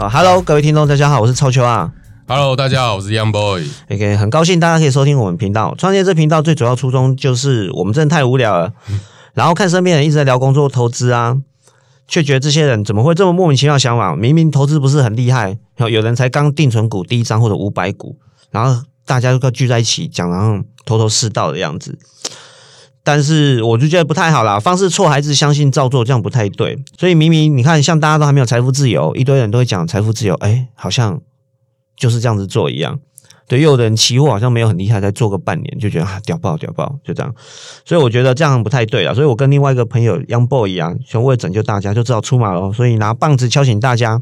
啊，Hello，各位听众，大家好，我是超秋啊。Hello，大家好，我是 Young Boy。OK，很高兴大家可以收听我们频道。创业这频道最主要初衷就是我们真的太无聊了，然后看身边人一直在聊工作、投资啊，却觉得这些人怎么会这么莫名其妙想法？明明投资不是很厉害，然后有人才刚定存股第一张或者五百股，然后大家都聚在一起讲，然后头头是道的样子。但是我就觉得不太好啦，方式错还是相信照做，这样不太对。所以明明你看，像大家都还没有财富自由，一堆人都会讲财富自由，哎，好像就是这样子做一样。对，又有的人期货好像没有很厉害，再做个半年就觉得啊屌爆屌爆，就这样。所以我觉得这样不太对了。所以我跟另外一个朋友 Young Boy 一样，想为了拯救大家，就知道出马了。所以拿棒子敲醒大家。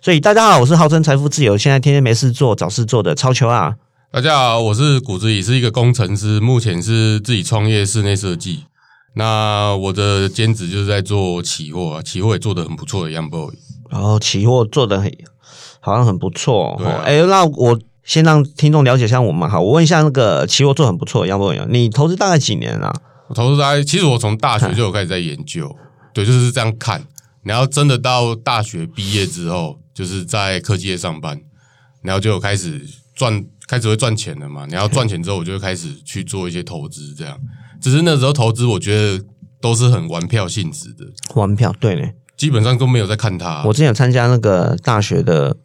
所以大家好，我是号称财富自由，现在天天没事做找事做的超球啊。大家好，我是谷子也，是一个工程师，目前是自己创业室内设计。那我的兼职就是在做期货啊，期货也做得很不错的 Young Boy。然后期货做的很好像很不错、哦。对啊哎、那我先让听众了解一下我们哈。我问一下那个期货做很不错的 Young Boy，你投资大概几年啊？我投资大概，其实我从大学就有开始在研究，对，就是这样看。然后真的到大学毕业之后，就是在科技业上班，然后就有开始赚，开始会赚钱了嘛。你要赚钱之后，我就会开始去做一些投资，这样。只是那时候投资，我觉得都是很玩票性质的，玩票对呢。基本上都没有在看它。我之前有参加那个大学的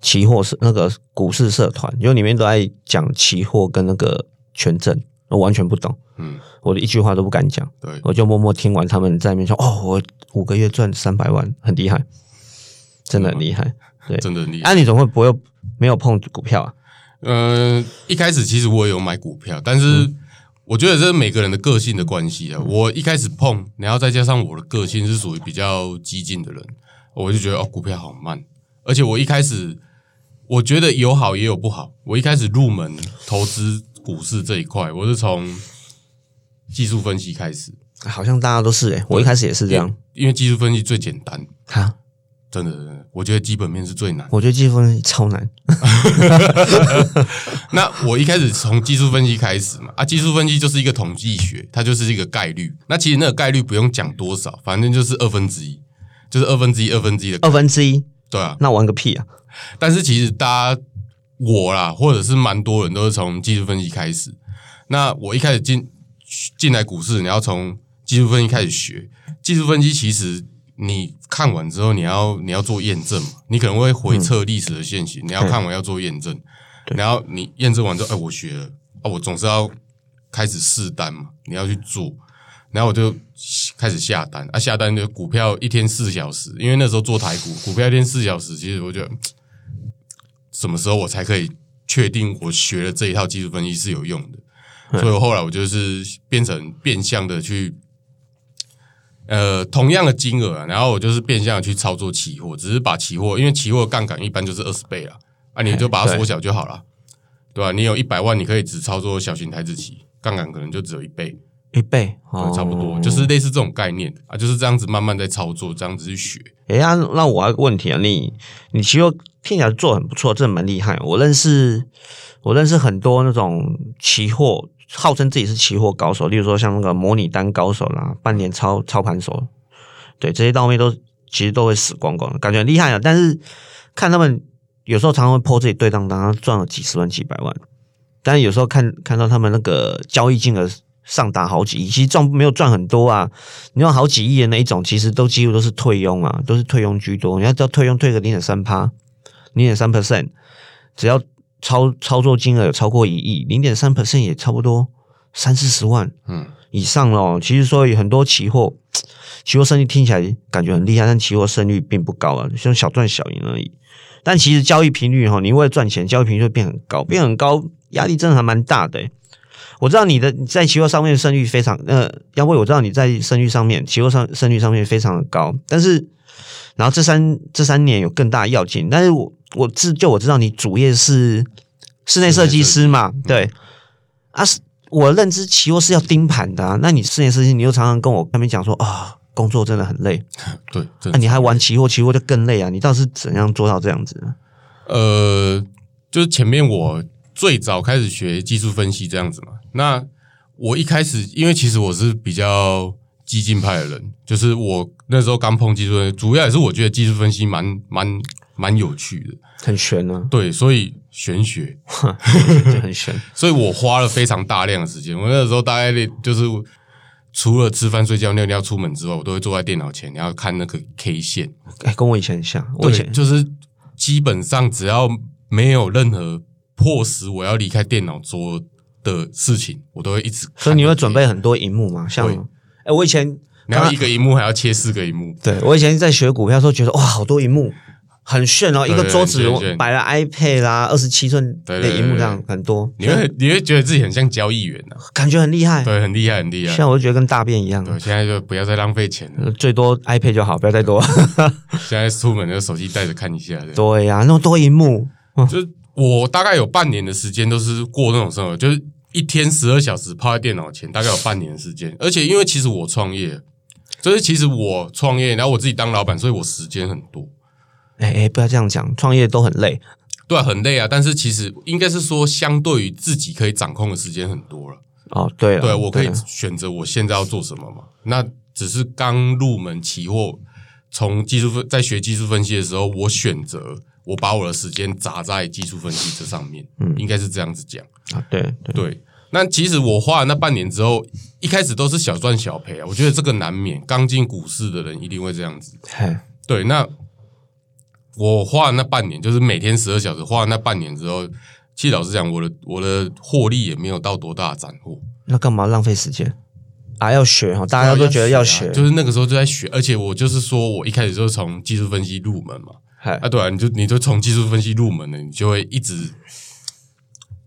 期货社那个股市社团，因为里面都在讲期货跟那个权证，我完全不懂，嗯，我一句话都不敢讲，对，我就默默听完他们在那边说，哦，我五个月赚三百万，很厉害，真的很厉害。对，真的很厉害。啊，你怎么会不会没有碰股票啊？嗯、一开始其实我也有买股票，但是我觉得这是每个人的个性的关系啊。我一开始碰，然后再加上我的个性是属于比较激进的人，我就觉得哦，股票好慢。而且我一开始我觉得有好也有不好。我一开始入门投资股市这一块，我是从技术分析开始，好像大家都是诶、我一开始也是这样。因为技术分析最简单，哈，真的，真的我觉得基本面是最难。我觉得技术分析超难。那我一开始从技术分析开始嘛，啊，技术分析就是一个统计学，它就是一个概率。那其实那个概率不用讲多少，反正就是二分之一，就是二分之一、二分之一的二分之一，对啊。那玩个屁啊！但是其实大家我啦，或者是蛮多人都是从技术分析开始。那我一开始进进来股市，你要从技术分析开始学。技术分析其实你看完之后，你要你要做验证嘛，你可能会回测历史的现行，你要看完要做验证。然后你验证完之后，哎，我学了啊，我总是要开始试单嘛，你要去做。然后我就开始下单啊，下单就股票一天四小时，因为那时候做台股，股票一天四小时，其实我觉得什么时候我才可以确定我学了这一套技术分析是有用的？所以后来我就是变成变相的去，呃，同样的金额、啊，然后我就是变相的去操作期货，只是把期货，因为期货杠杆一般就是二十倍啦，啊，你就把它缩小就好了，对吧、你有一百万，你可以只操作小型台子期，杠杆可能就只有一倍，一倍，差不多，就是类似这种概念啊，就是这样子慢慢在操作，这样子去学。哎呀，那我还有个问题啊，你你期货听起来做很不错，真的蛮厉害。我认识我认识很多那种期货，号称自己是期货高手，例如说像那个模拟单高手啦，半年操操盘手，对这些到后面都其实都会死光光，感觉很厉害啊。但是看他们有时候常常会破自己对当当，赚了几十万、几百万，但是有时候看看到他们那个交易金额上达好几亿，其实赚没有赚很多啊。你用好几亿的那一种，其实都几乎都是退佣啊，都是退佣居多。你要知道退佣退个零点三趴，零点三 percent，只要操操作金额有超过一亿，零点三 percent 也差不多三四十万嗯，以上咯。其实所以很多期货，期货胜率听起来感觉很厉害，但期货胜率并不高啊，像小赚小赢而已。但其实交易频率哈，你为了赚钱，交易频率会变很高，变很高，压力真的还蛮大的欸、我知道你的在期货上面的胜率非常呃，要不我知道你在胜率上面，期货上胜率上面非常的高，但是然后这三这三年有更大的要紧，但是我我知就我知道你主业是室内设计师嘛，对。啊，是我认知期货是要盯盘的啊，那你室内设计，你又常常跟我那边讲说啊，工作真的很累，对，真那、的你还玩期货，期货就更累啊，你到底是怎样做到这样子呢？呃，就是前面我最早开始学技术分析这样子嘛。那我一开始，因为其实我是比较激进派的人，就是我那时候刚碰技术分析，主要也是我觉得技术分析蛮蛮蛮有趣的。很玄啊，对，所以玄学，就很玄。所以我花了非常大量的时间。我那个时候大概就是除了吃饭、睡觉、尿尿、出门之外，我都会坐在电脑前，然后看那个 K 线。哎、跟我以前很像，我以对，前就是基本上只要没有任何迫使我要离开电脑桌的事情，我都会一直。所以你会准备很多荧幕嘛？像对哎、我以前然后一个荧幕还要切四个荧幕，对我以前在学股票的时候，觉得哇，好多荧幕，很炫哦，一对个桌子摆了 iPad 啦，二十七寸的荧幕，这样很多，你会你会觉得自己很像交易员啊，感觉很厉害。对，很厉害，很厉害现。在我就觉得跟大便一样，对，现在就不要再浪费钱了。呃最多 iPad 就好，不要再多。现在出门的手机带着看一下，对对呀、那么多荧幕，就是我大概有半年的时间都是过那种生活，就是一天十二小时泡在电脑前，大概有半年的时间。而且因为其实我创业，就是其实我创业，然后我自己当老板，所以我时间很多。哎、哎、不要这样讲，创业都很累。对啊，很累啊，但是其实应该是说，相对于自己可以掌控的时间很多了。哦，对了，对，我可以选择我现在要做什么嘛。那只是刚入门期货，从技术分在学技术分析的时候，我选择我把我的时间砸在技术分析这上面，嗯，应该是这样子讲。啊，对对，对，那其实我花了那半年之后，一开始都是小赚小赔啊。我觉得这个难免，刚进股市的人一定会这样子。嘿，对，那我花了那半年，就是每天十二小时，花了那半年之后，其实老实讲，我的我的获利也没有到多大的斩获。那干嘛浪费时间啊？要学哈，大家都觉得要啊学，就是那个时候就在学，而且我就是说我一开始就是从技术分析入门嘛，嘿啊，对啊，你就你就从技术分析入门了，你就会一直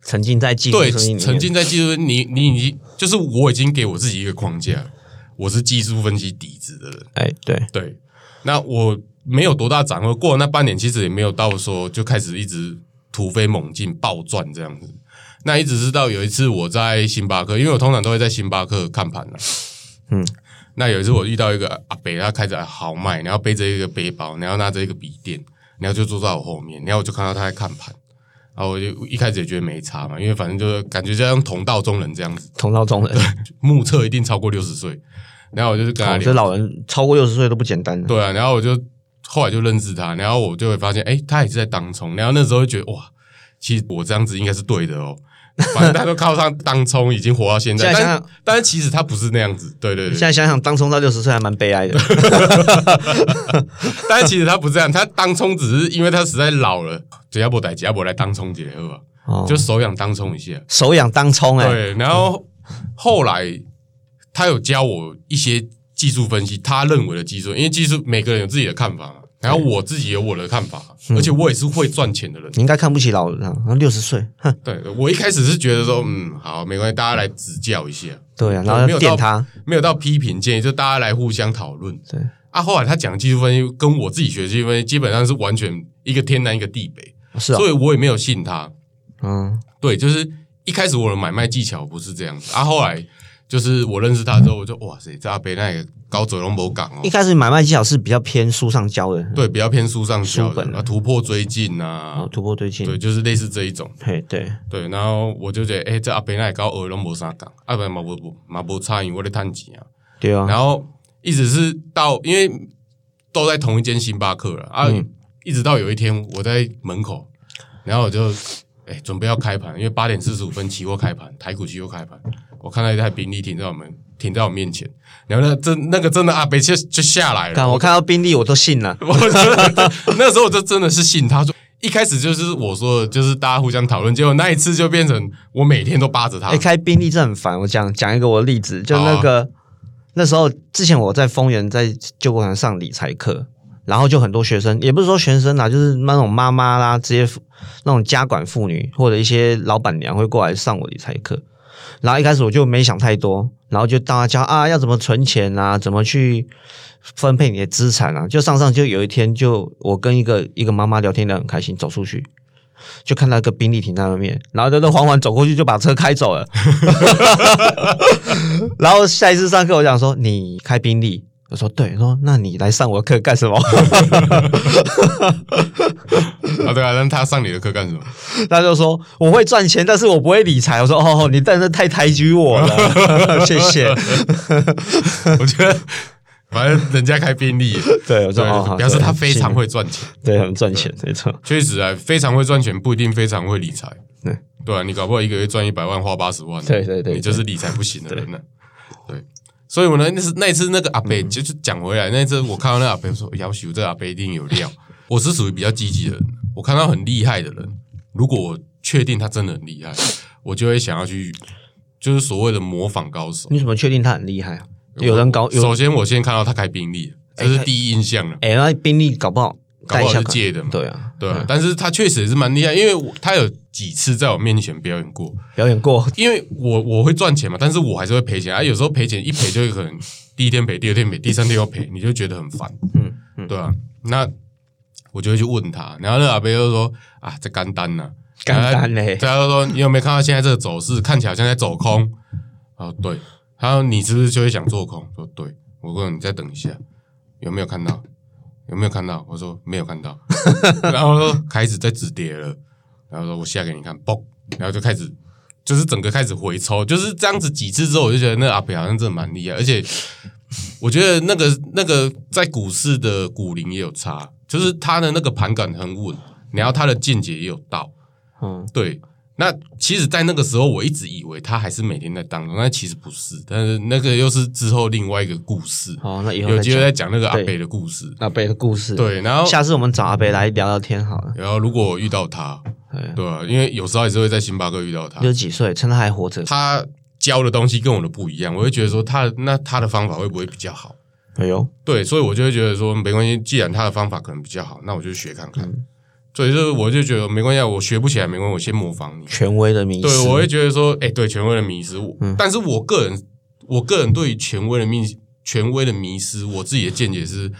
沉浸在技术对沉浸在技术，你你已经就是我已经给我自己一个框架，我是技术分析底子的人，哎，对，对，那我没有多大斩获，过了那半年，其实也没有到说就开始一直突飞猛进暴赚这样子。那一直是到有一次我在星巴克，因为我通常都会在星巴克看盘的。嗯，那有一次我遇到一个阿北，他开着豪迈，然后背着一个背包，然后拿着一个笔电，然后就坐在我后面，然后我就看到他在看盘，然后我就一开始也觉得没差嘛，因为反正就是感觉就像同道中人这样子，同道中人，目测一定超过六十岁，然后我就是跟他哦，聊这老人超过六十岁都不简单。对啊，然后我就后来就认识他，然后我就会发现，哎，他也是在当冲，然后那时候就觉得哇，其实我这样子应该是对的哦。反正他都靠上当冲，已经活到现在，但现在想想但是其实他不是那样子，对对对，现在想想，当冲到六十岁还蛮悲哀的。但是其实他不这样，他当冲只是因为他实在老了，只要不逮，只要不来当冲结合吧，哦，就手痒当冲一下，手痒当冲哎，对，然后后来他有教我一些技术分析，他认为的技术，因为技术每个人有自己的看法嘛，然后我自己有我的看法，而且我也是会赚钱的人。你应该看不起老人啊，六十岁，哼，对我一开始是觉得说，嗯，好，没关系，大家来指教一下，对啊，然后没有到他，没有到批评建议，就大家来互相讨论。对，啊，后来他讲的技术分析跟我自己学的技术分析基本上是完全一个天南一个地北，是啊所，以我也没有信他。嗯，对，就是一开始我的买卖技巧不是这样子，啊，后来就是我认识他之后，我就哇塞，这阿北那个高走龙博港哦，一开始买卖技巧是比较偏书上教的，对，比较偏书上教的啊，突破追进啊。哦，，突破追进，对，就是类似这一种。嘿，对，对，然后我就觉得，哎、这阿北那高鹅龙无啥讲，啊不嘛不不嘛无差，因为我在探钱啊。对啊，然后一直是到，因为都在同一间星巴克了。啊，嗯。一直到有一天我在门口，然后我就哎、准备要开盘，因为八点四十五分期货开盘，台股期货开盘，我看到一台宾利停在我们停在我面前，然后那真那个真的阿北就就下来了，看我看到宾利我都信了，我真的那时候我就真的是信他说。一开始就是我说的，就是大家互相讨论，结果那一次就变成我每天都扒着他。哎，开宾利真的很烦。我讲讲一个我的例子，就那个那时候之前我在丰原在救国团上理财课，然后就很多学生，也不是说学生啦，就是那种妈妈啦，这些那种家管妇女或者一些老板娘会过来上我理财课。然后一开始我就没想太多，然后就大家啊要怎么存钱啊，怎么去分配你的资产啊。就上上就有一天就我跟一个一个妈妈聊天聊很开心，走出去就看到一个宾利停在外面，然后就那缓缓走过去就把车开走了。然后下一次上课我讲说你开宾利。我说对，我说那你来上我的课干什么？啊，对啊，那他上你的课干什么？他就说我会赚钱，但是我不会理财。我说哦，你真是太抬举我了，谢谢。我觉得反正人家开宾利，对，我知道，表示他非常会赚钱。对，很赚钱，没错。确实啊，非常会赚钱不一定非常会理财。对，对啊，你搞不好一个月赚一百万，花八十万，对对对，你就是理财不行的人呢。对，所以我呢，那是那一次那个阿北就是讲回来，那次我看到那阿北说，要求这阿北一定有料。我是属于比较积极的人，我看到很厉害的人，如果我确定他真的很厉害，我就会想要去，就是所谓的模仿高手。你怎么确定他很厉害啊？有人高，首先我先看到他开宾利，这是第一印象了。哎，那宾利搞不好，搞不好是借的嘛？对啊，对啊。但是他确实也是蛮厉害，因为他有几次在我面前表演过，表演过。因为我我会赚钱嘛，但是我还是会赔钱啊。有时候赔钱一赔就可能第一天赔，第二天赔，第三天又赔，你就觉得很烦。嗯嗯，对啊。那我就会去问他，然后那阿贝就说啊，这干单呢？干单嘞？他就说你有没有看到现在这个走势，看起来好像在走空？哦，对。他说你是不是就会想做空？说对。我问你再等一下，有没有看到？有没有看到？我说没有看到。然后说开始在止跌了。然后说我下给你看，嘣，然后就开始就是整个开始回抽，就是这样子几次之后，我就觉得那阿北好像真的蛮厉害，而且我觉得那个那个在股市的股龄也有差，就是他的那个盘感很稳，然后他的见解也有道。嗯，对。那其实，在那个时候，我一直以为他还是每天在当中，但其实不是。但是那个又是之后另外一个故事。哦，那以后有机会再讲那个阿北的故事。阿北的故事。对，然后下次我们找阿北来聊聊天好了。然后如果遇到他，对啊，因为有时候也是会在星巴克遇到他。六十几岁，趁他还活着。他教的东西跟我的不一样，我会觉得说他那他的方法会不会比较好？哎呦，对，所以我就会觉得说没关系，既然他的方法可能比较好，那我就学看看。所以就我就觉得没关系，我学不起来没关系，我先模仿你。权威的迷失，对我会觉得说，哎，对权威的迷失，但是我个人，我个人对于权威的迷权威的迷失，我自己的见解是，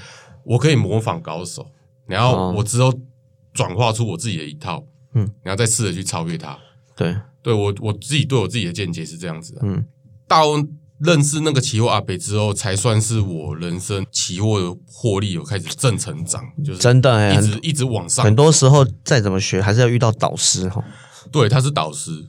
我可以模仿高手，然后我之后转化出我自己的一套，嗯，然后再试着去超越他。对，对我我自己对我自己的见解是这样子的，嗯，到。认识那个期货阿北之后，才算是我人生期货的获利有开始正成长，就是真的一直一直往上。很多时候再怎么学，还是要遇到导师哈。对，他是导师，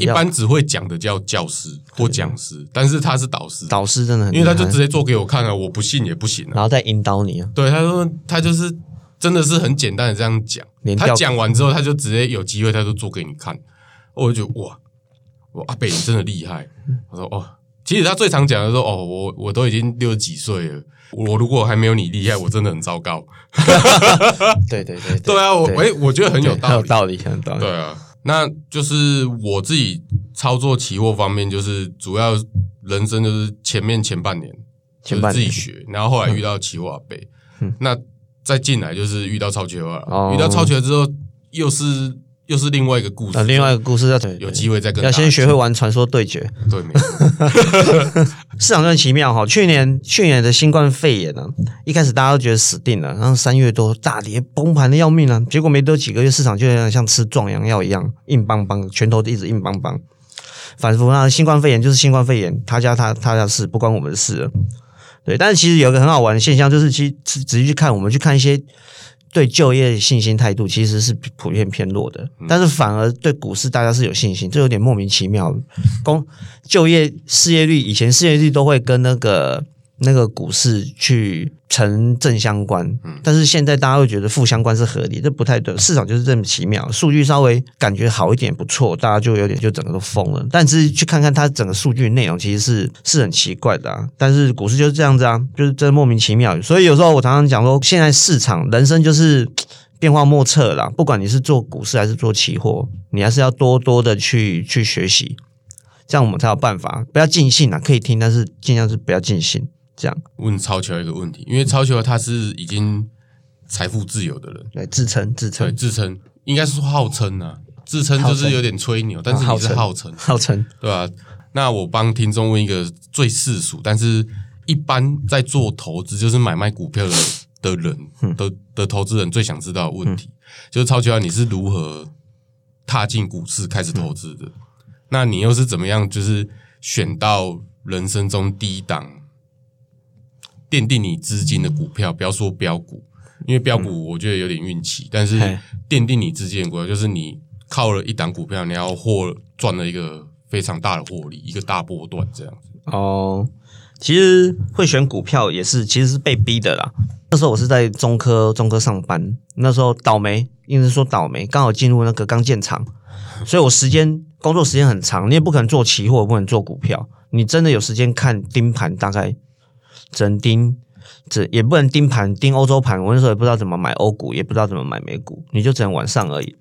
一般只会讲的叫教师或讲师，但是他是导师。导师真的很，因为他就直接做给我看啊，我不信也不行，然后再引导你。对，他说他就是真的是很简单的这样讲，他讲完之后，他就直接有机会，他就做给你看。我就哇，我阿北你真的厉害。我说哦。其实他最常讲的说：“哦，我我都已经六十几岁了，我如果还没有你厉害，我真的很糟糕。”对对对对啊！我哎，我觉得很有道理，很有道理，很道理。对啊，那就是我自己操作期货方面，就是主要人生就是前面前半年，前半自己学，然后后来遇到期货贝，那再进来就是遇到超期货，遇到超期货之后又是。又是另外一个故事，另外一个故事要有机会再跟。要先学会玩传说对决。对，没错。市场真的奇妙哈！去年去年的新冠肺炎呢，一开始大家都觉得死定了，然后三月多大跌崩盘的要命啊，结果没多几个月，市场就有点像吃壮阳药一样，硬邦邦，拳头一直硬邦邦。反复那新冠肺炎就是新冠肺炎，他家他他家事，不关我们的事了。对，但是其实有一个很好玩的现象，就是其实仔细去看，我们去看一些。对就业信心态度其实是普遍偏弱的，但是反而对股市大家是有信心，这有点莫名其妙。工就业失业率以前失业率都会跟那个。那个股市去成正相关，但是现在大家会觉得负相关是合理，这不太对。市场就是这么奇妙，数据稍微感觉好一点不错，大家就有点就整个都疯了。但是去看看它整个数据内容，其实是是很奇怪的。啊。但是股市就是这样子啊，就是真莫名其妙。所以有时候我常常讲说，现在市场人生就是 变化莫测啦。不管你是做股市还是做期货，你还是要多多的去去学习，这样我们才有办法。不要尽兴啊，可以听，但是尽量是不要尽兴。这样。问超球一个问题，因为超球他是已经财富自由的人，对自称自称。对自称，应该是说号称啊，自称就是有点吹牛，但是你是号称。号称。对吧？那我帮听众问一个最世俗，但是一般在做投资就是买卖股票的的人的的投资人最想知道的问题，就是超球啊你是如何踏进股市开始投资的？那你又是怎么样就是选到人生中第一档？奠定你资金的股票，不要说标股，因为标股我觉得有点运气。但是奠定你资金的股票，就是你靠了一档股票，你要获赚了一个非常大的获利，一个大波段这样子。哦，其实会选股票也是，其实是被逼的啦。那时候我是在中科中科上班，那时候倒霉，应该是说倒霉，刚好进入那个钢建厂，所以我时间工作时间很长，你也不可能做期货，不可能做股票，你真的有时间看盯盘，大概只能盯，只也不能盯盘盯欧洲盘。我那时候也不知道怎么买欧股，也不知道怎么买美股，你就只能晚上而已。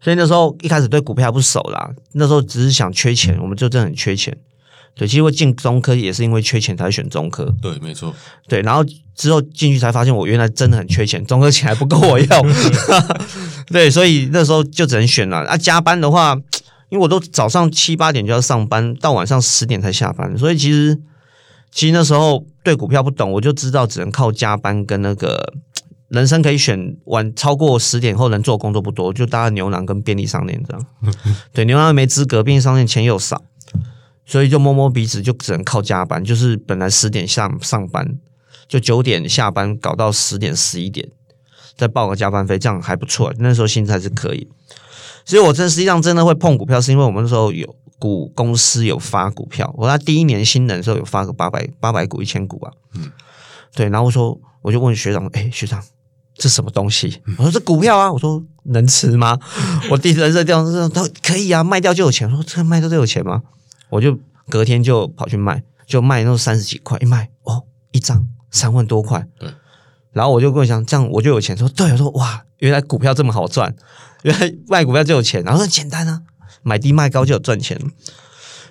所以那时候一开始对股票不熟啦，那时候只是想缺钱，我们就真的很缺钱。对，其实会进中科也是因为缺钱才选中科。对，没错。对，然后之后进去才发现，我原来真的很缺钱，中科钱还不够我要。对，所以那时候就只能选了。啊，加班的话，因为我都早上七八点就要上班，到晚上十点才下班，所以其实其实那时候对股票不懂，我就知道只能靠加班跟那个 人生可以选晚超过十点后能做工作不多，就搭牛郎跟便利商店这样。对，牛郎没资格，便利商店钱又少。所以就摸摸鼻子，就只能靠加班。就是本来十点上上班，就九点下班，搞到十点十一点，再报个加班费，这样还不错。那时候薪资还是可以。所以我真实际上真的会碰股票，是因为我们那时候有股公司有发股票。我他第一年新人的时候有发个八百八百股一千股啊。嗯，对。然后我说，我就问学长，哎，学长，这什么东西？我说这股票啊。我说能吃吗？我第一次人生掉，他可以啊，卖掉就有钱。我说这卖掉就有钱吗？我就隔天就跑去卖，就卖那三十几块一卖哦，一张三万多块。对，然后我就跟我讲，这样我就有钱。说对，我说哇，原来股票这么好赚，原来卖股票就有钱。然后说简单啊，买低卖高就有赚钱。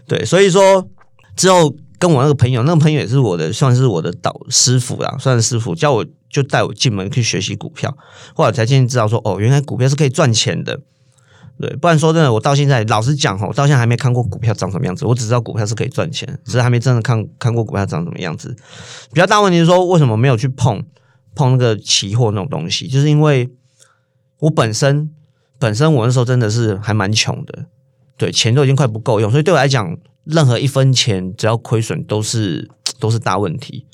对，所以说之后跟我那个朋友，那个朋友也是我的，算是我的导师傅啦，算是师傅，叫我就带我进门去学习股票，后来才渐渐知道说，哦，原来股票是可以赚钱的。对，不然说真的，我到现在老实讲哈，我到现在还没看过股票长什么样子。我只知道股票是可以赚钱，只是还没真的看看过股票长什么样子。比较大问题是说，为什么没有去碰碰那个期货那种东西？就是因为我本身本身我那时候真的是还蛮穷的，对，钱都已经快不够用，所以对我来讲，任何一分钱只要亏损都是都是大问题。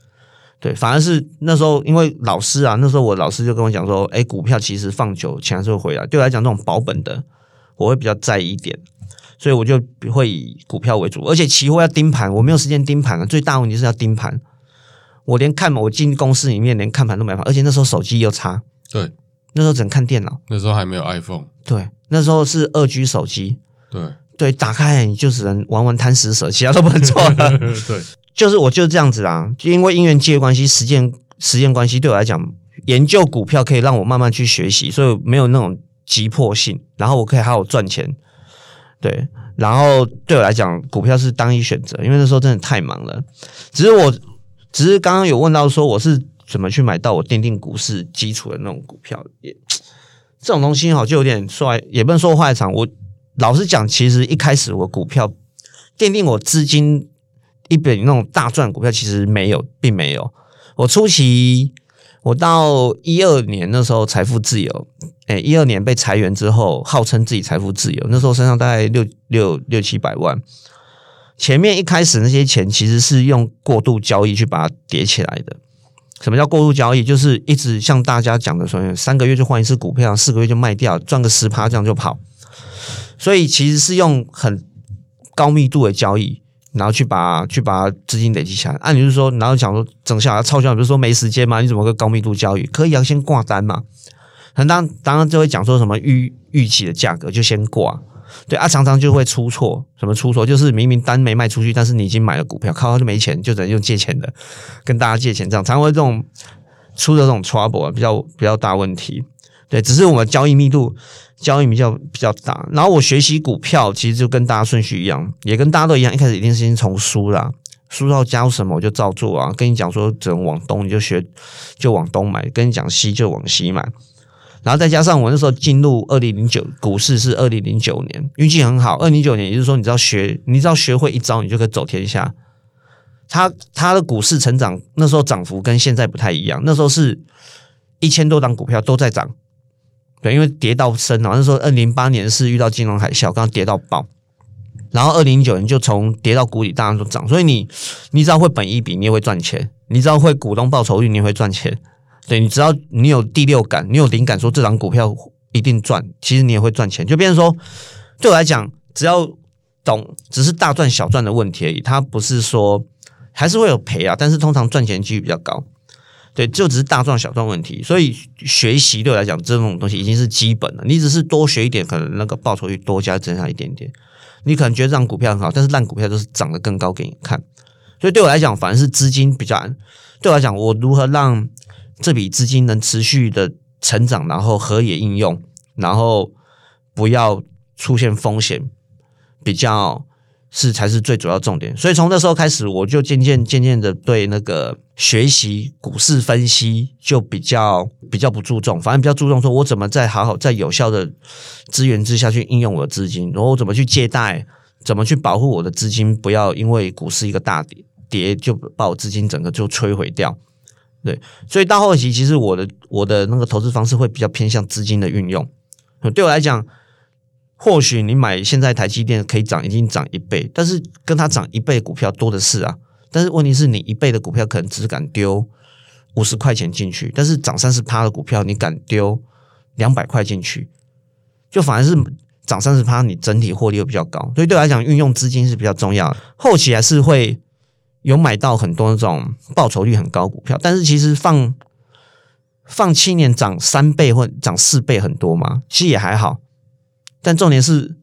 对，反而是那时候因为老师啊，那时候我老师就跟我讲说，哎，股票其实放久钱还是会回来。对我来讲，这种保本的。我会比较在意一点，所以我就会以股票为主，而且期货要盯盘，我没有时间盯盘了。最大问题是要盯盘，我连看我进公司里面连看盘都没法，而且那时候手机又差，对，那时候只能看电脑，那时候还没有 iPhone，对，那时候是二 G 手机，对对，打开你就只能玩玩贪食蛇，其他都不能做了。对，就是我就是这样子啦，就因为因缘界关系、时间时间关系，对我来讲，研究股票可以让我慢慢去学习，所以没有那种。急迫性，然后我可以好好赚钱，对，然后对我来讲，股票是单一选择，因为那时候真的太忙了。只是我，只是刚刚有问到说我是怎么去买到我奠定股市基础的那种股票，也这种东西好就有点说，也不能说坏场。我老实讲，其实一开始我股票奠定我资金一笔那种大赚股票，其实没有，并没有。我初期。我到一二年那时候财富自由，哎，一二年被裁员之后，号称自己财富自由。那时候身上大概六六六七百万，前面一开始那些钱其实是用过度交易去把它叠起来的。什么叫过度交易？就是一直像大家讲的说，三个月就换一次股票，四个月就卖掉，赚个十趴这样就跑。所以其实是用很高密度的交易。然后去把去把资金累积起来，按理是说，然后讲说整下来超销，比如说没时间嘛，你怎么个高密度交易？可以啊，先挂单嘛。当当然就会讲说什么预预期的价格就先挂，对啊，常常就会出错。什么出错？就是明明单没卖出去，但是你已经买了股票，靠就没钱，就只能用借钱的跟大家借钱，这样常会这种出的这种 trouble 比较比较大问题。对，只是我们交易密度。交易比较比较大，然后我学习股票，其实就跟大家顺序一样，也跟大家都一样，一开始一定是先从书啦，书要教什么我就照做啊。跟你讲说只能往东，你就学就往东买；跟你讲西就往西买。然后再加上我那时候进入二零零九股市是二零零九年，运气很好。二零零九年，也就是说，你知道学，你知道学会一招，你就可以走天下。他他的股市成长那时候涨幅跟现在不太一样，那时候是一千多档股票都在涨。对，因为跌到深了。那时候，二零零八年是遇到金融海啸，刚刚跌到爆，然后二零零九年就从跌到谷底，大家都涨。所以你，你只要会本一笔，你也会赚钱；你只要会股东报酬率，你也会赚钱。对你，只要你有第六感，你有灵感，说这张股票一定赚，其实你也会赚钱。就变成说，对我来讲，只要懂，只是大赚小赚的问题而已。它不是说还是会有赔啊，但是通常赚钱几率比较高。对，就只是大赚小赚问题，所以学习对我来讲这种东西已经是基本了。你只是多学一点，可能那个报酬率多加增加一点点。你可能觉得这张股票很好，但是烂股票都是涨得更高给你看。所以对我来讲，反而是资金比较。对我来讲，我如何让这笔资金能持续的成长，然后合理应用，然后不要出现风险，比较。是才是最主要重点，所以从那时候开始，我就渐渐渐渐的对那个学习股市分析就比较比较不注重，反正比较注重说我怎么在好好在有效的资源之下去应用我的资金，然后我怎么去借贷，怎么去保护我的资金，不要因为股市一个大跌跌就把我资金整个就摧毁掉。对，所以到后期其实我的我的那个投资方式会比较偏向资金的运用，对我来讲。或许你买现在台积电可以涨，已经涨一倍，但是跟它涨一倍股票多的是啊。但是问题是你一倍的股票可能只敢丢五十块钱进去，但是涨三十趴的股票你敢丢两百块进去，就反而是涨三十趴，你整体获利又比较高。所以对我来讲，运用资金是比较重要。后期还是会有买到很多那种报酬率很高股票，但是其实放放七年涨三倍或涨四倍很多嘛，其实也还好。但重点是，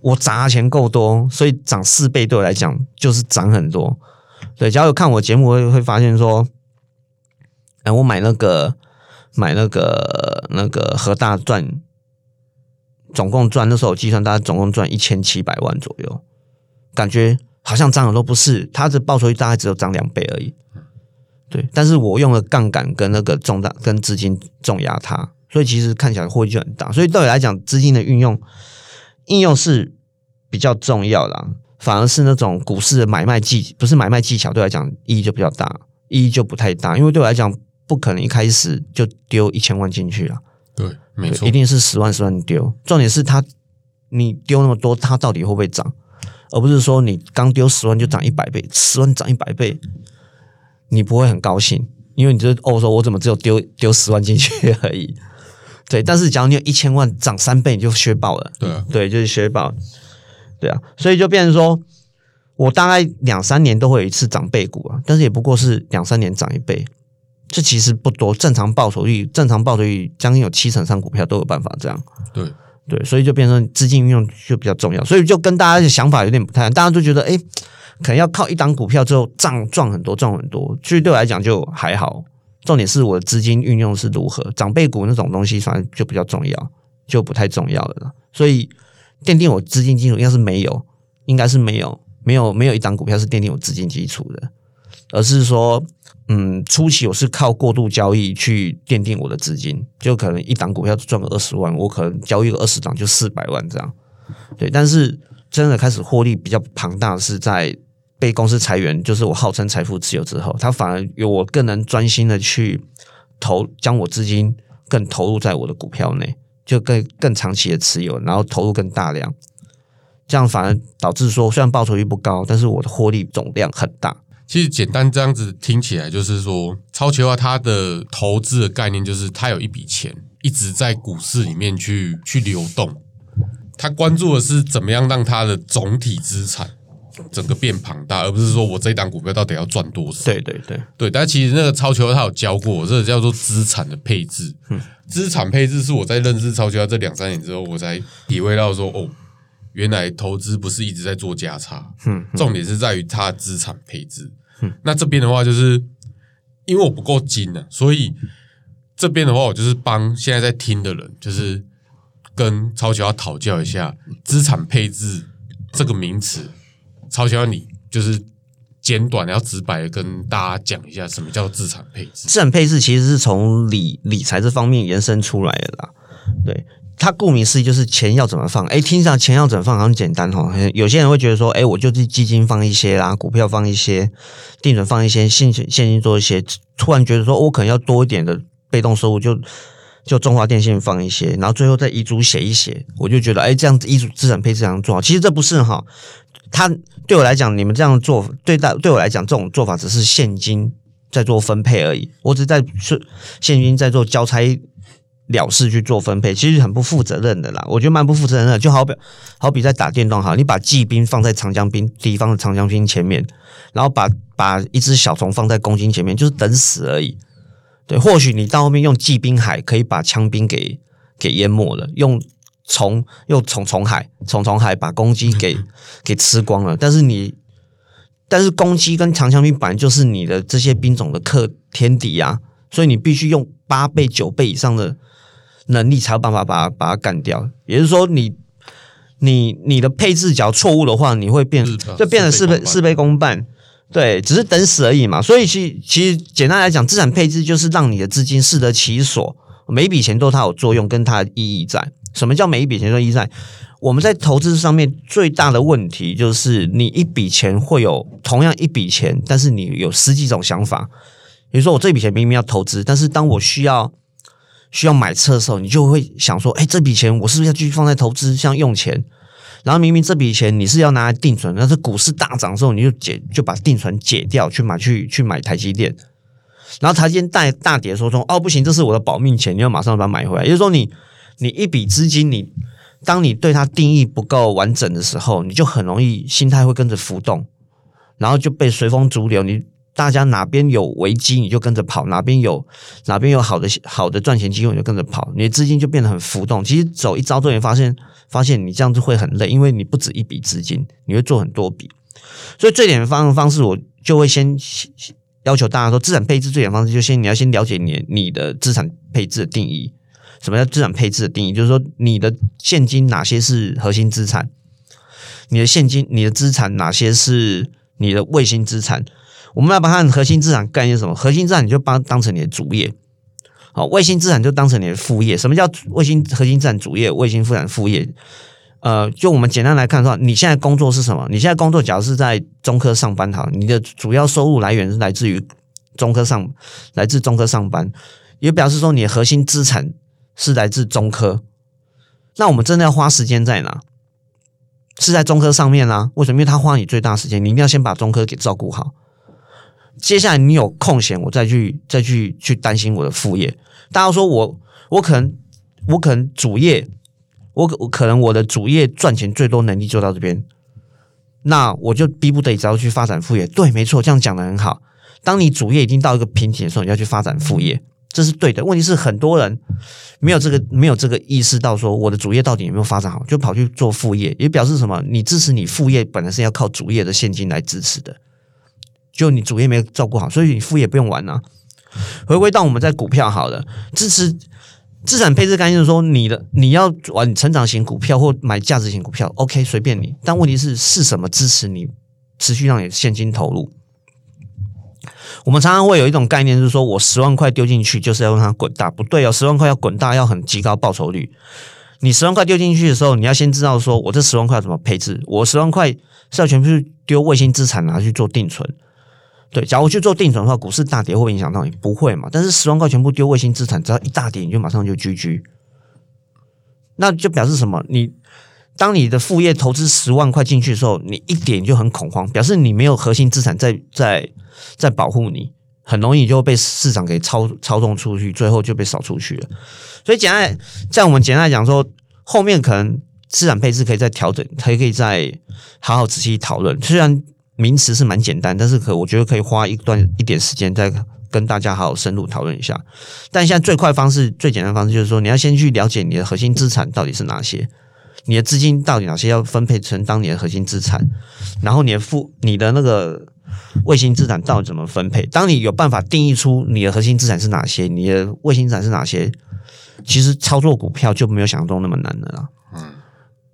我砸钱够多，所以涨四倍对我来讲就是涨很多。对，只要有看我节目会会发现说，哎，我买那个买那个那个和大赚，总共赚那时候我计算大概总共赚一千七百万左右，感觉好像涨很多，不是？它的报酬率大概只有涨两倍而已。对，但是我用了杠杆跟那个重大跟资金重压它。所以其实看起来获利就很大，所以对我来讲，资金的运用应用是比较重要的，反而是那种股市的买卖技不是买卖技巧，对我来讲意义就比较大，意义就不太大，因为对我来讲，不可能一开始就丢一千万进去了，对，没错，一定是十万十万丢。重点是它你丢那么多，它到底会不会涨，而不是说你刚丢十万就涨一百倍，十万涨一百倍，你不会很高兴，因为你就哦说，我怎么只有丢丢十万进去而已。对，但是假如你有一千万涨三倍，你就削爆了。对，对，就是削爆。对啊，所以就变成说，我大概两三年都会有一次涨倍股啊，但是也不过是两三年涨一倍，这其实不多。正常报酬率，正常报酬率将近有七成上股票都有办法这样。对，对，所以就变成资金运用就比较重要。所以就跟大家的想法有点不太，大家都觉得哎，可能要靠一档股票之后涨赚很多，赚很多。其实对我来讲就还好。重点是我的资金运用是如何，长辈股那种东西反正就比较重要，就不太重要了。所以奠定我资金基础应该是没有，应该是没有，没有没有一档股票是奠定我资金基础的，而是说，嗯，初期我是靠过度交易去奠定我的资金，就可能一档股票赚个二十万，我可能交易个二十档就四百万这样。对，但是真的开始获利比较庞大是在。被公司裁员，就是我号称财富自由之后，他反而有我更能专心的去投，将我资金更投入在我的股票内，就更更长期的持有，然后投入更大量，这样反而导致说，虽然报酬率不高，但是我的获利总量很大。其实简单这样子听起来，就是说超期化它的投资的概念，就是它有一笔钱一直在股市里面去去流动，他关注的是怎么样让它的总体资产。整个变庞大，而不是说我这一档股票到底要赚多少？对对对对，但其实那个超球他有教过我，这个叫做资产的配置。资产配置是我在认识超球这两三年之后，我才体会到说，哦，原来投资不是一直在做价差，嗯，重点是在于它资产配置。嗯，那这边的话，就是因为我不够精啊，所以这边的话，我就是帮现在在听的人，就是跟超球要讨教一下资产配置这个名词。超喜欢你，就是简短、要直白跟大家讲一下什么叫资产配置。资产配置其实是从理理财这方面延伸出来的啦。对，它顾名思义就是钱要怎么放。哎，听上钱要怎么放很简单哈。有些人会觉得说，哎，我就是基金放一些啦，股票放一些，定存放一些，现现金做一些。突然觉得说我可能要多一点的被动收入，就就中华电信放一些，然后最后再遗嘱写一写，我就觉得哎，这样子遗嘱资产配置这样做，其实这不是哈。他对我来讲，你们这样做对大对我来讲，这种做法只是现金在做分配而已。我只在是现金在做交差了事去做分配，其实很不负责任的啦。我觉得蛮不负责任的，就好比好比在打电动哈，你把骑兵放在长江兵敌方的长江兵前面，然后把把一只小虫放在攻击前面，就是等死而已。对，或许你到后面用骑兵海可以把枪兵给给淹没了，用虫又虫虫海虫虫海把公鸡给 给吃光了，但是你。但是公鸡跟长枪兵本来就是你的这些兵种的克天敌啊，所以你必须用八倍、九倍以上的能力才有办法把它把它干掉。也就是说，你你你的配置只要错误的话，你会变就变成四倍四倍公半，对，只是等死而已嘛。所以其其实简单来讲，资产配置就是让你的资金适得其所，每一笔钱都它有作用跟它的意义在。什么叫每一笔钱都一在？我们在投资上面最大的问题就是，你一笔钱会有同样一笔钱，但是你有十几种想法。比如说，我这笔钱明明要投资，但是当我需要需要买车的时候，你就会想说：“哎，这笔钱我是不是要继续放在投资，像用钱？”然后明明这笔钱你是要拿来定存，但是股市大涨之后，你就解就把定存解掉，去买去去买台积电。然后台积电大大跌的时候，说：“哦，不行，这是我的保命钱，你要马上把它买回来。”也就是说，你你一笔资金你。当你对它定义不够完整的时候，你就很容易心态会跟着浮动，然后就被随风逐流。你大家哪边有危机，你就跟着跑；哪边有哪边有好的好的赚钱机会，你就跟着跑。你的资金就变得很浮动。其实走一招之后，发现发现你这样子会很累，因为你不止一笔资金，你会做很多笔。所以最简方的方式，我就会先要求大家说，资产配置最简方式就先你要先了解你你的资产配置的定义。什么叫资产配置的定义？就是说，你的现金哪些是核心资产？你的现金、你的资产哪些是你的卫星资产？我们要把它的核心资产概念什么？核心资产你就把它当成你的主业，好，卫星资产就当成你的副业。什么叫卫星核心资产主业？卫星资产副业？呃，就我们简单来看的话，你现在工作是什么？你现在工作，假如是在中科上班，好，你的主要收入来源是来自于中科上，来自中科上班，也表示说你的核心资产。是来自中科，那我们真的要花时间在哪？是在中科上面啦。为什么？因为他花你最大时间，你一定要先把中科给照顾好。接下来你有空闲，我再去再去去担心我的副业。大家说我我可能我可能主业，我我可能我的主业赚钱最多能力就到这边，那我就逼不得已只要去发展副业。对，没错，这样讲的很好。当你主业已经到一个瓶颈的时候，你要去发展副业。这是对的，问题是很多人没有这个没有这个意识到，说我的主业到底有没有发展好，就跑去做副业，也表示什么？你支持你副业本来是要靠主业的现金来支持的，就你主业没有照顾好，所以你副业不用玩啊。回归到我们在股票好了，支持资产配置概念，说你的你要玩成长型股票或买价值型股票，OK，随便你。但问题是是什么支持你持续让你现金投入？我们常常会有一种概念，就是说我十万块丢进去就是要让它滚大，不对哦，十万块要滚大要很极高报酬率。你十万块丢进去的时候，你要先知道说我这十万块怎么配置。我十万块是要全部丢卫星资产拿去做定存，对，假如去做定存的话，股市大跌会影响到你？不会嘛？但是十万块全部丢卫星资产，只要一大跌，你就马上就居居，那就表示什么？你。当你的副业投资十万块进去的时候，你一点就很恐慌，表示你没有核心资产在在在保护你，很容易就被市场给操操纵出去，最后就被扫出去了。所以简单在我们简单来讲说，后面可能资产配置可以再调整，可以可以再好好仔细讨论。虽然名词是蛮简单，但是可我觉得可以花一段一点时间再跟大家好好深入讨论一下。但现在最快方式、最简单方式就是说，你要先去了解你的核心资产到底是哪些。你的资金到底哪些要分配成当你的核心资产？然后你的负你的那个卫星资产到底怎么分配？当你有办法定义出你的核心资产是哪些，你的卫星资产是哪些，其实操作股票就没有想象中那么难的啦。嗯，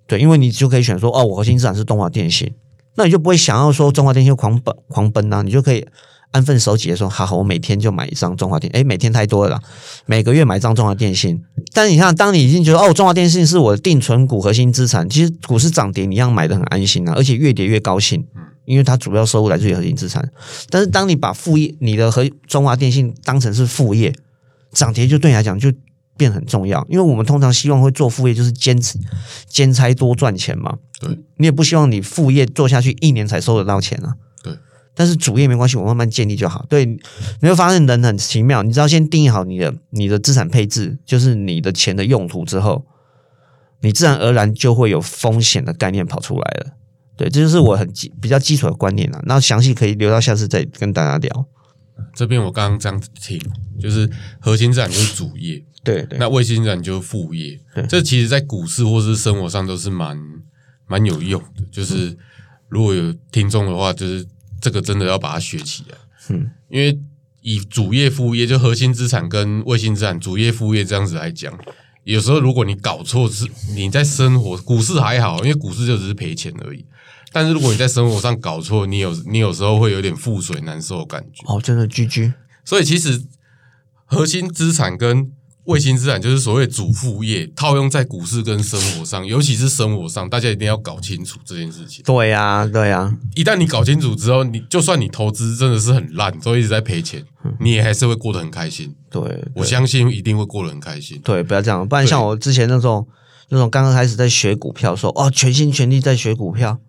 对，因为你就可以选说，哦，我核心资产是东华电信，那你就不会想要说中华电信狂奔狂奔呐，你就可以。安分守己的说：“好好，我每天就买一张中华电，哎，每天太多了，每个月买一张中华电信。但是你看，当你已经觉得哦，中华电信是我的定存股核心资产，其实股市涨跌你一样买的很安心啊，而且越跌越高兴，因为它主要收入来自于核心资产。但是当你把副业，你的和中华电信当成是副业，涨跌就对你来讲就变很重要，因为我们通常希望会做副业，就是兼兼差多赚钱嘛。对，你也不希望你副业做下去一年才收得到钱啊。”但是主业没关系，我慢慢建立就好。对，你会发现人很奇妙，你知道先定义好你的你的资产配置，就是你的钱的用途之后，你自然而然就会有风险的概念跑出来了。对，这就是我很基比较基础的观念了。那详细可以留到下次再跟大家聊。这边我刚刚这样子听，就是核心资产就是主业，对对，那卫星资产就是副业。对这其实在股市或是生活上都是蛮蛮有用的。就是如果有听众的话，就是这个真的要把它学起来。嗯，因为以主业副业就核心资产跟卫星资产主业副业这样子来讲，有时候如果你搞错是你在生活股市还好，因为股市就只是赔钱而已。但是如果你在生活上搞错，你有你有时候会有点覆水难收的感觉。哦，真的居居，所以其实核心资产跟卫星资产就是所谓主副业，套用在股市跟生活上，尤其是生活上，大家一定要搞清楚这件事情。对呀、对呀、一旦你搞清楚之后，你就算你投资真的是很烂，都一直在赔钱，你也还是会过得很开心。对，我相信一定会过得很开心。对，不要这样，不然像我之前那种那种刚刚开始在学股票的时候，哦，全心全力在学股票，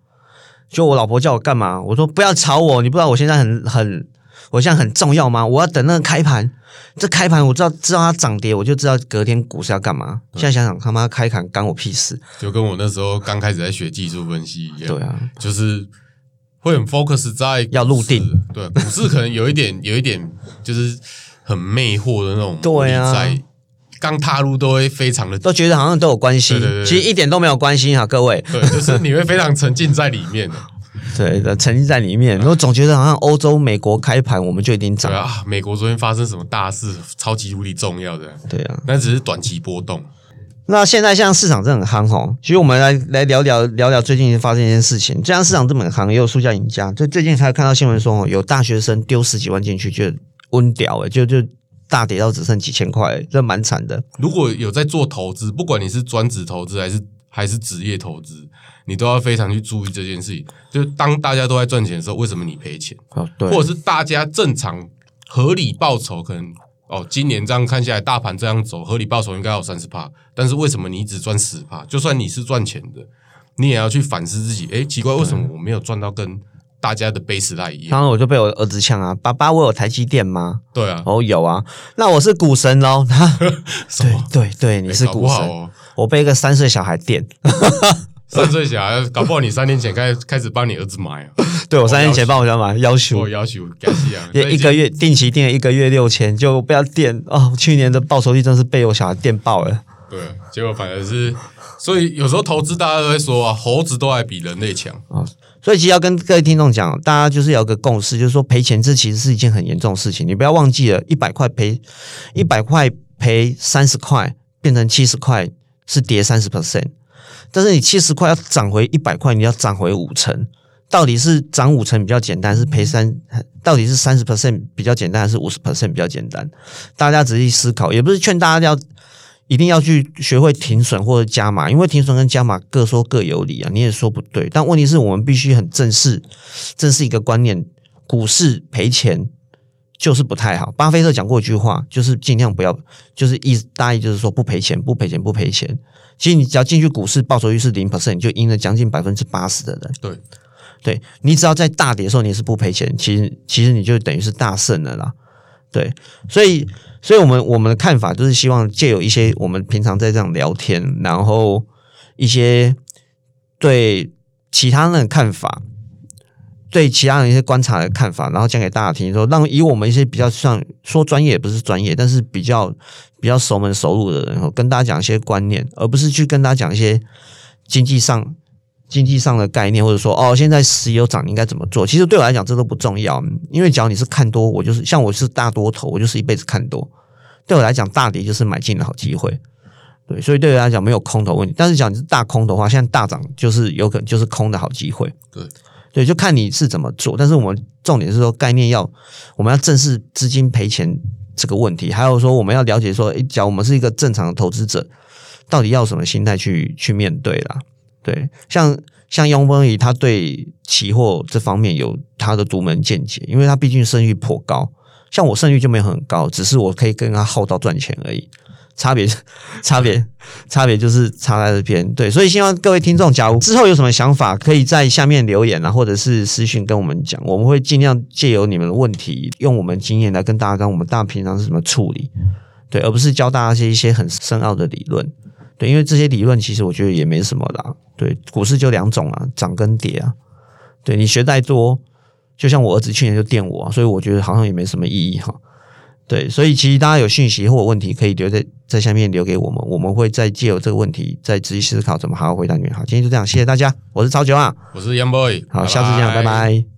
就我老婆叫我干嘛，我说不要吵我，你不知道我现在很很，我现在很重要吗？我要等那个开盘，这开盘我知道知道它涨跌，我就知道隔天股市要干嘛。现在想想他妈开盘干我屁事，就跟我那时候刚开始在学技术分析一样，对啊，就是会很 focus 在要入定，对股市可能有一点有一点就是很魅惑的那种 对啊。在刚踏入都会非常的都觉得好像都有关系，对对对其实一点都没有关系哈，各位。对，就是你会非常沉浸在里面的。对的，沉浸在里面，我总觉得好像欧洲、美国开盘我们就一定涨对，啊，美国昨天发生什么大事，超级无敌重要的，对啊。那只是短期波动。那现在像市场真的很夯吼，其实我们来来聊聊聊聊最近发生一件事情。这样市场这么夯，也有输家赢家。就最近才看到新闻说，哦，有大学生丢十几万进去，就温屌诶，就就大跌到只剩几千块，这蛮惨的。如果有在做投资，不管你是专职投资还是还是职业投资，你都要非常去注意这件事情。就是当大家都在赚钱的时候，为什么你赔钱？哦，对，或者是大家正常合理报酬，可能哦，今年这样看下来，大盘这样走，合理报酬应该有三十帕，但是为什么你只赚十帕？就算你是赚钱的，你也要去反思自己。诶，奇怪，为什么我没有赚到跟大家的 base line 一样？然后我就被我儿子呛啊，爸爸，我有台积电吗？对啊，哦，有啊，那我是股神喽。他 对？对对，你是股神，哦。我被一个三岁小孩电。三岁小孩，搞不好你三年前开开始帮你儿子买啊，对我三年前帮我家买，要求我要求感谢啊，一一个月定期定了一个月六千，就不要电哦。去年的报酬率真是被我小孩电爆了。对，结果反而是，所以有时候投资大家都会说啊，猴子都还比人类强，所以其实要跟各位听众讲，大家就是有个共识，就是说赔钱这其实是一件很严重的事情。你不要忘记了，一百块赔一百块赔三十块，变成七十块是跌三十 percent，但是你七十块要涨回一百块，你要涨回五成。到底是涨五成比较简单，是赔三？到底是三十 percent 比较简单，还是五十 percent 比较简单？大家仔细思考，也不是劝大家要一定要去学会停损或者加码，因为停损跟加码各说各有理啊，你也说不对。但问题是我们必须很正视，正视一个观念：股市赔钱就是不太好。巴菲特讲过一句话，就是尽量不要，就是意大意就是说不赔钱，不赔钱，不赔钱。其实你只要进去股市，报酬率是零 percent，你就赢了将近百分之八十的人。对，对你只要在大跌的时候你是不赔钱，其实其实你就等于是大胜了啦。对，所以所以我们我们的看法就是希望借有一些我们平常在这样聊天，然后一些对其他人的看法，对其他人一些观察的看法，然后讲给大家听，说让以我们一些比较像说专业也不是专业，但是比较比较熟门熟路的人，然后跟大家讲一些观念，而不是去跟大家讲一些经济上经济上的概念，或者说哦，现在石油涨你应该怎么做？其实对我来讲这都不重要，因为只要你是看多，我就是像我是大多头，我就是一辈子看多。对我来讲，大跌就是买进的好机会。对，所以对我来讲没有空头问题。但是讲你是大空的话，现在大涨就是有可能就是空的好机会。对对，就看你是怎么做。但是我们重点是说概念要，我们要正视资金赔钱这个问题，还有说我们要了解说，诶，假如我们是一个正常的投资者，到底要什么心态去去面对啦？对，像像雍风仪，他对期货这方面有他的独门见解，因为他毕竟胜率颇高。像我胜率就没有很高，只是我可以跟他耗到赚钱而已。差别 差别差别就是差在这边。对，所以希望各位听众，假如之后有什么想法，可以在下面留言啊，或者是私信跟我们讲，我们会尽量借由你们的问题，用我们经验来跟大家讲，我们大平常是怎么处理，对，而不是教大家一些一些很深奥的理论。对，因为这些理论其实我觉得也没什么啦。对，股市就两种啊，涨跟跌啊。对你学再多，就像我儿子去年就电我，所以我觉得好像也没什么意义哈。对，所以其实大家有讯息或问题，可以留在在下面留给我们，我们会再借由这个问题再仔细思考怎么好好回答你们。好，今天就这样，谢谢大家，我是超九啊，我是 Young Boy，好，下次见，拜拜。